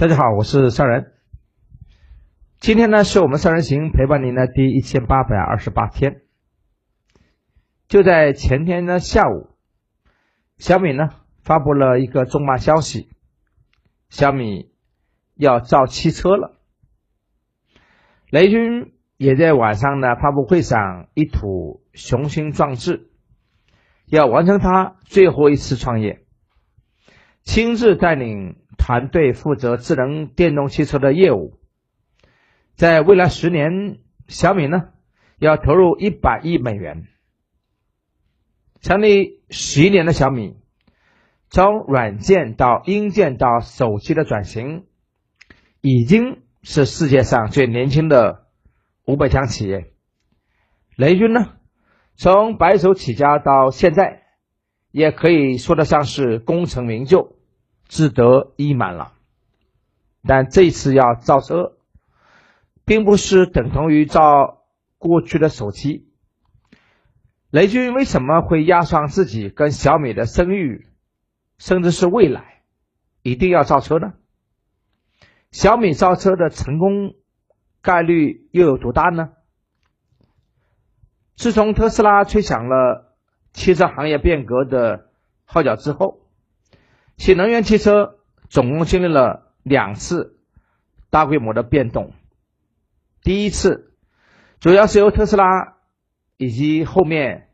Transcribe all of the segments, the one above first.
大家好，我是商人。今天呢，是我们商人行陪伴您的第一千八百二十八天。就在前天的下午，小米呢发布了一个重磅消息：小米要造汽车了。雷军也在晚上的发布会上一吐雄心壮志，要完成他最后一次创业，亲自带领。团队负责智能电动汽车的业务，在未来十年，小米呢要投入一百亿美元。成立十一年的小米，从软件到硬件到手机的转型，已经是世界上最年轻的五百强企业。雷军呢，从白手起家到现在，也可以说得上是功成名就。志得意满了，但这次要造车，并不是等同于造过去的手机。雷军为什么会压上自己跟小米的声誉，甚至是未来，一定要造车呢？小米造车的成功概率又有多大呢？自从特斯拉吹响了汽车行业变革的号角之后。新能源汽车总共经历了两次大规模的变动。第一次主要是由特斯拉以及后面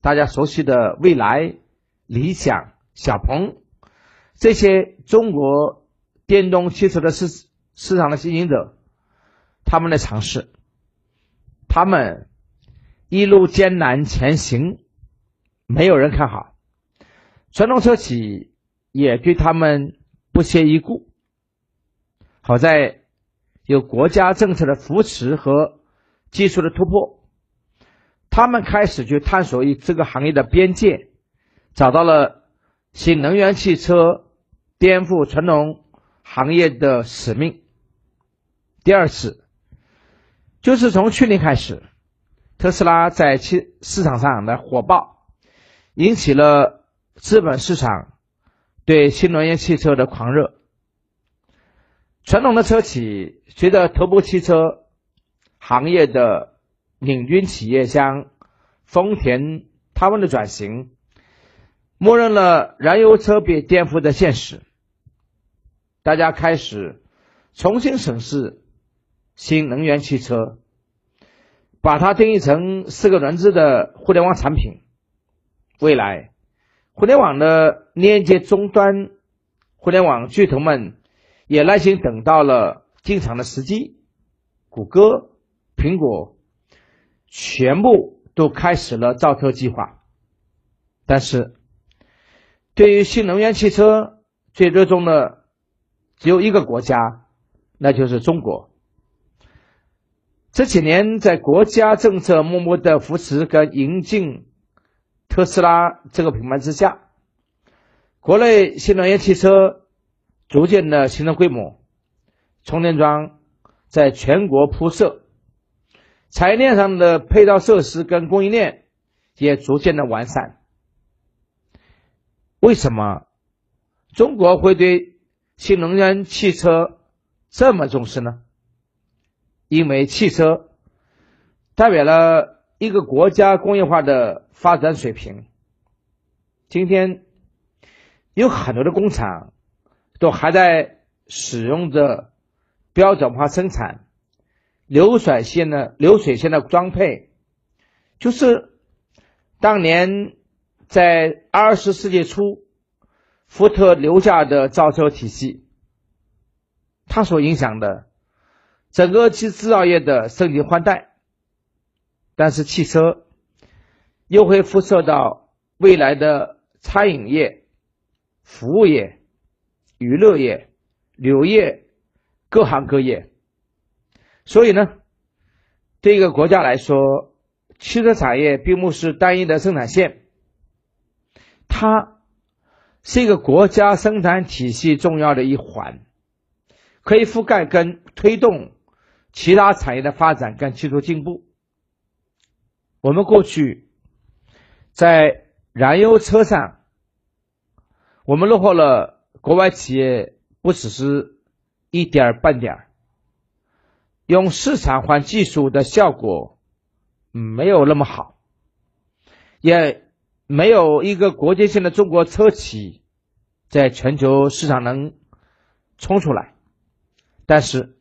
大家熟悉的蔚来、理想、小鹏这些中国电动汽车的市市场的经营者，他们的尝试，他们一路艰难前行，没有人看好，传统车企。也对他们不屑一顾。好在有国家政策的扶持和技术的突破，他们开始去探索一这个行业的边界，找到了新能源汽车颠覆传统行业的使命。第二次就是从去年开始，特斯拉在汽市场上的火爆，引起了资本市场。对新能源汽车的狂热，传统的车企随着头部汽车行业的领军企业像丰田他们的转型，默认了燃油车被颠覆的现实。大家开始重新审视新能源汽车，把它定义成四个轮子的互联网产品，未来。互联网的链接终端，互联网巨头们也耐心等到了进场的时机。谷歌、苹果全部都开始了造车计划。但是，对于新能源汽车最热衷的只有一个国家，那就是中国。这几年，在国家政策默默的扶持跟引进。特斯拉这个品牌之下，国内新能源汽车逐渐的形成规模，充电桩在全国铺设，产业链上的配套设施跟供应链也逐渐的完善。为什么中国会对新能源汽车这么重视呢？因为汽车代表了。一个国家工业化的发展水平，今天有很多的工厂都还在使用着标准化生产、流水线的流水线的装配，就是当年在二十世纪初福特留下的造车体系，它所影响的整个其制造业的升级换代。但是汽车又会辐射到未来的餐饮业、服务业、娱乐业、旅游业各行各业。所以呢，对一个国家来说，汽车产业并不是单一的生产线，它是一个国家生产体系重要的一环，可以覆盖跟推动其他产业的发展跟技术进步。我们过去在燃油车上，我们落后了国外企业不只是一点半点用市场换技术的效果没有那么好，也没有一个国际性的中国车企在全球市场能冲出来。但是，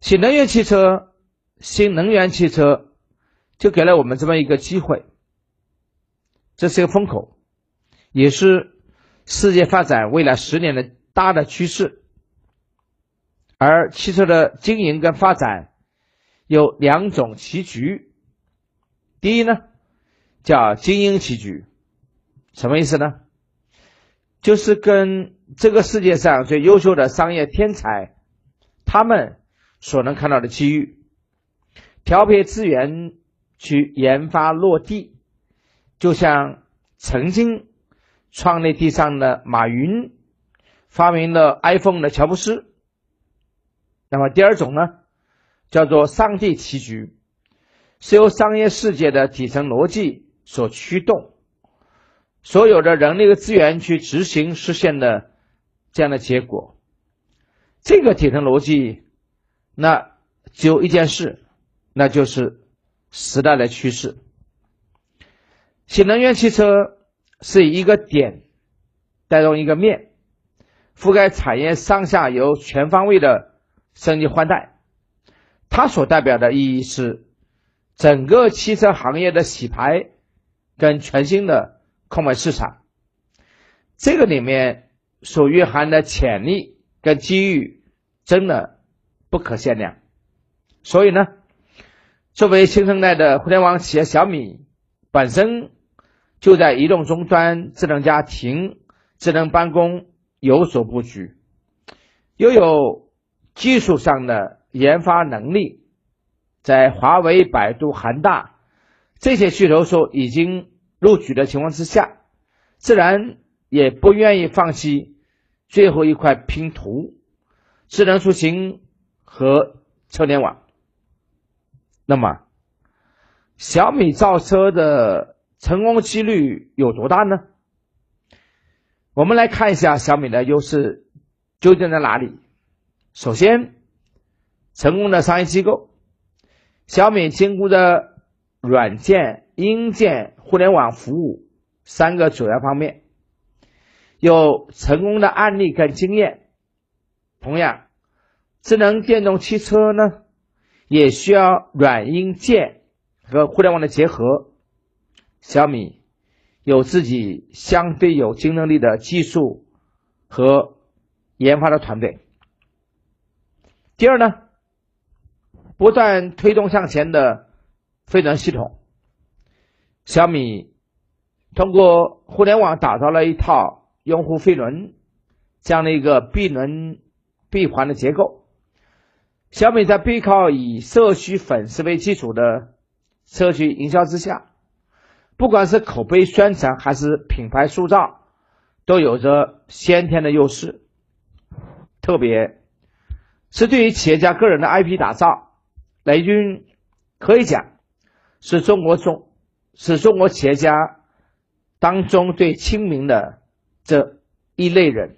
新能源汽车、新能源汽车就给了我们这么一个机会，这是一个风口，也是世界发展未来十年的大的趋势。而汽车的经营跟发展有两种棋局，第一呢叫精英棋局，什么意思呢？就是跟这个世界上最优秀的商业天才，他们所能看到的机遇，调配资源去研发落地，就像曾经创立地上的马云，发明了 iPhone 的乔布斯。那么第二种呢，叫做上帝棋局，是由商业世界的底层逻辑所驱动，所有的人力和资源去执行实现的这样的结果。这个底层逻辑，那只有一件事，那就是时代的趋势。新能源汽车是一个点带动一个面，覆盖产业上下游全方位的。升级换代，它所代表的意义是整个汽车行业的洗牌跟全新的空白市场。这个里面所蕴含的潜力跟机遇真的不可限量。所以呢，作为新生代的互联网企业，小米本身就在移动终端、智能家庭、智能办公有所布局，又有。技术上的研发能力，在华为、百度、韩大这些巨头所已经入局的情况之下，自然也不愿意放弃最后一块拼图——智能出行和车联网。那么，小米造车的成功几率有多大呢？我们来看一下小米的优势究竟在哪里。首先，成功的商业机构，小米兼顾的软件、硬件、互联网服务三个主要方面，有成功的案例跟经验。同样，智能电动汽车呢，也需要软硬件和互联网的结合。小米有自己相对有竞争力的技术和研发的团队。第二呢，不断推动向前的飞轮系统，小米通过互联网打造了一套用户飞轮这样的一个闭轮闭环的结构。小米在背靠以社区粉丝为基础的社区营销之下，不管是口碑宣传还是品牌塑造，都有着先天的优势，特别。是对于企业家个人的 IP 打造，雷军可以讲是中国中是中国企业家当中最亲民的这一类人。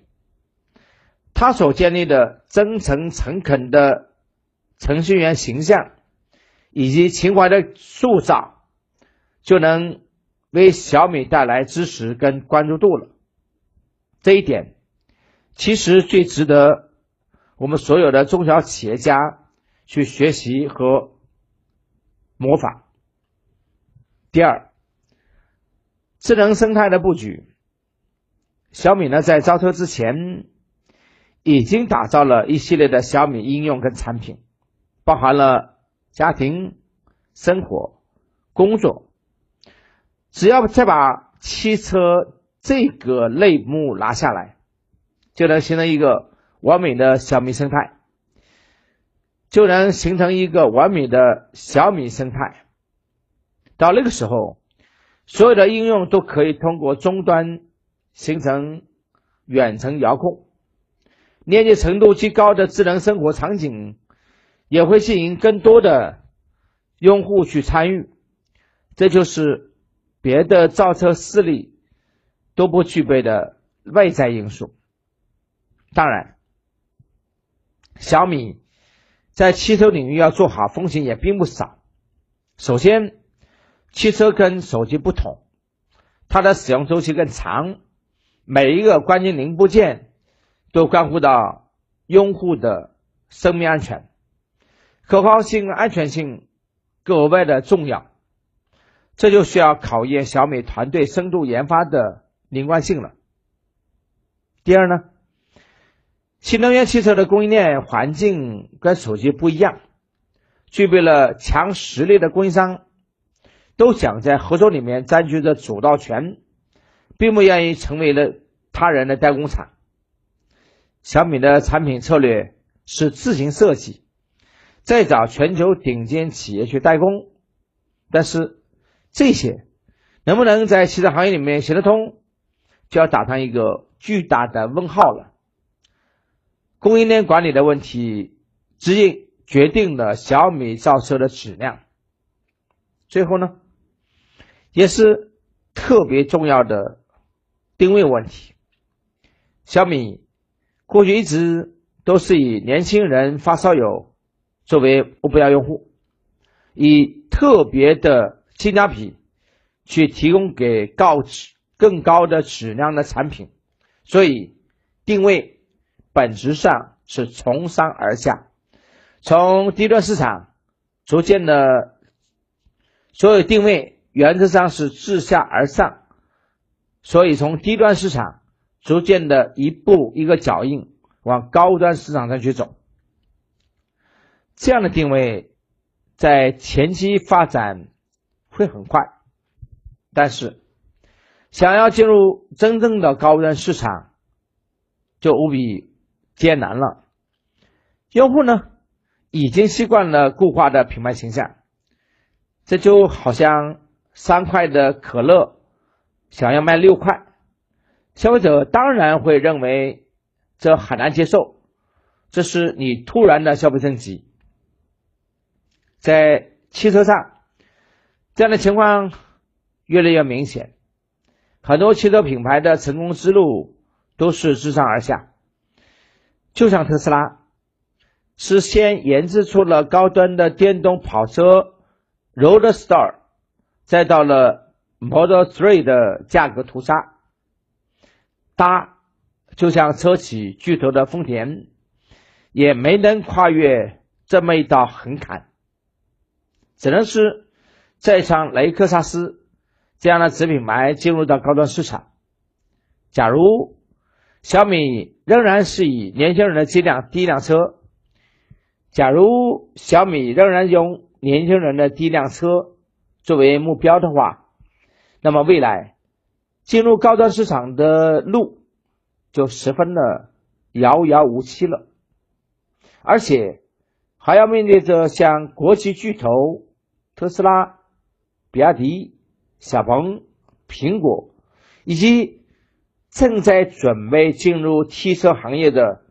他所建立的真诚诚恳的程序员形象，以及情怀的塑造，就能为小米带来支持跟关注度了。这一点其实最值得。我们所有的中小企业家去学习和模仿。第二，智能生态的布局，小米呢在造车之前已经打造了一系列的小米应用跟产品，包含了家庭、生活、工作，只要再把汽车这个类目拿下来，就能形成一个。完美的小米生态，就能形成一个完美的小米生态。到那个时候，所有的应用都可以通过终端形成远程遥控，连接程度极高的智能生活场景也会吸引更多的用户去参与。这就是别的造车势力都不具备的外在因素。当然。小米在汽车领域要做好风险也并不少。首先，汽车跟手机不同，它的使用周期更长，每一个关键零部件都关乎到用户的生命安全，可靠性、安全性格外的重要。这就需要考验小米团队深度研发的连贯性了。第二呢，新能源汽车的供应链环境跟手机不一样，具备了强实力的供应商都想在合作里面占据着主导权，并不愿意成为了他人的代工厂。小米的产品策略是自行设计，再找全球顶尖企业去代工，但是。这些能不能在汽车行业里面行得通，就要打上一个巨大的问号了。供应链管理的问题，直接决定了小米造车的质量。最后呢，也是特别重要的定位问题。小米过去一直都是以年轻人发烧友作为目标用户，以特别的。性价比，去提供给高质、更高的质量的产品，所以定位本质上是从上而下，从低端市场逐渐的，所有定位原则上是自下而上，所以从低端市场逐渐的一步一个脚印往高端市场上去走，这样的定位在前期发展。会很快，但是想要进入真正的高端市场，就无比艰难了。用户呢，已经习惯了固化的品牌形象，这就好像三块的可乐想要卖六块，消费者当然会认为这很难接受，这是你突然的消费升级。在汽车上。这样的情况越来越明显，很多汽车品牌的成功之路都是自上而下。就像特斯拉，是先研制出了高端的电动跑车 Roadster，再到了 Model Three 的价格屠杀。搭就像车企巨头的丰田，也没能跨越这么一道横坎，只能是。再像雷克萨斯这样的子品牌进入到高端市场，假如小米仍然是以年轻人的第一辆第一辆车，假如小米仍然用年轻人的第一辆车作为目标的话，那么未来进入高端市场的路就十分的遥遥无期了，而且还要面对着像国际巨头特斯拉。比亚迪、小鹏、苹果，以及正在准备进入汽车行业的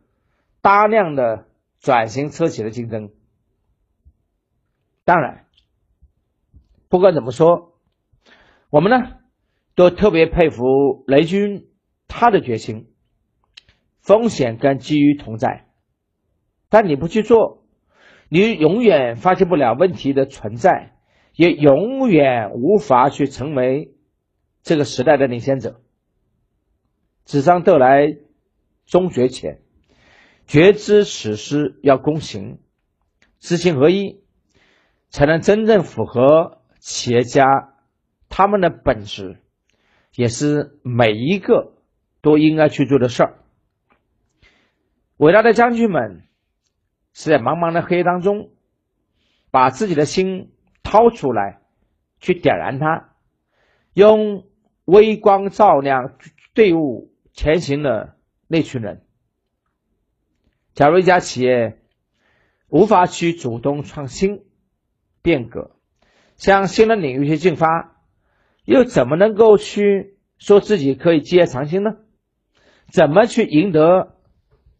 大量的转型车企的竞争。当然，不管怎么说，我们呢都特别佩服雷军他的决心。风险跟机遇同在，但你不去做，你永远发现不了问题的存在。也永远无法去成为这个时代的领先者。纸上得来终觉浅，觉知此事要躬行，知行合一，才能真正符合企业家他们的本质，也是每一个都应该去做的事儿。伟大的将军们是在茫茫的黑夜当中，把自己的心。掏出来，去点燃它，用微光照亮队伍前行的那群人。假如一家企业无法去主动创新、变革，向新的领域去进发，又怎么能够去说自己可以基业长青呢？怎么去赢得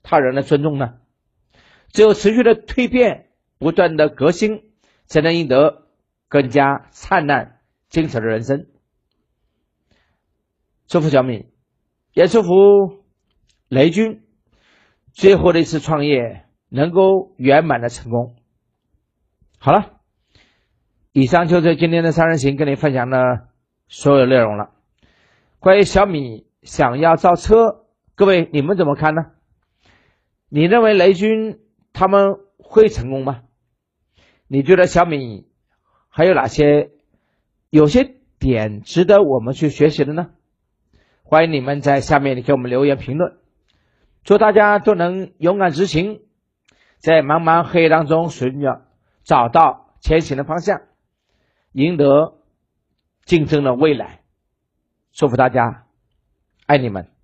他人的尊重呢？只有持续的蜕变、不断的革新，才能赢得。更加灿烂、精彩的人生。祝福小米，也祝福雷军最后的一次创业能够圆满的成功。好了，以上就是今天的三人行跟你分享的所有内容了。关于小米想要造车，各位你们怎么看呢？你认为雷军他们会成功吗？你觉得小米还有哪些有些点值得我们去学习的呢？欢迎你们在下面给我们留言评论。祝大家都能勇敢执行，在茫茫黑夜当中寻找找到前行的方向，赢得竞争的未来。祝福大家，爱你们。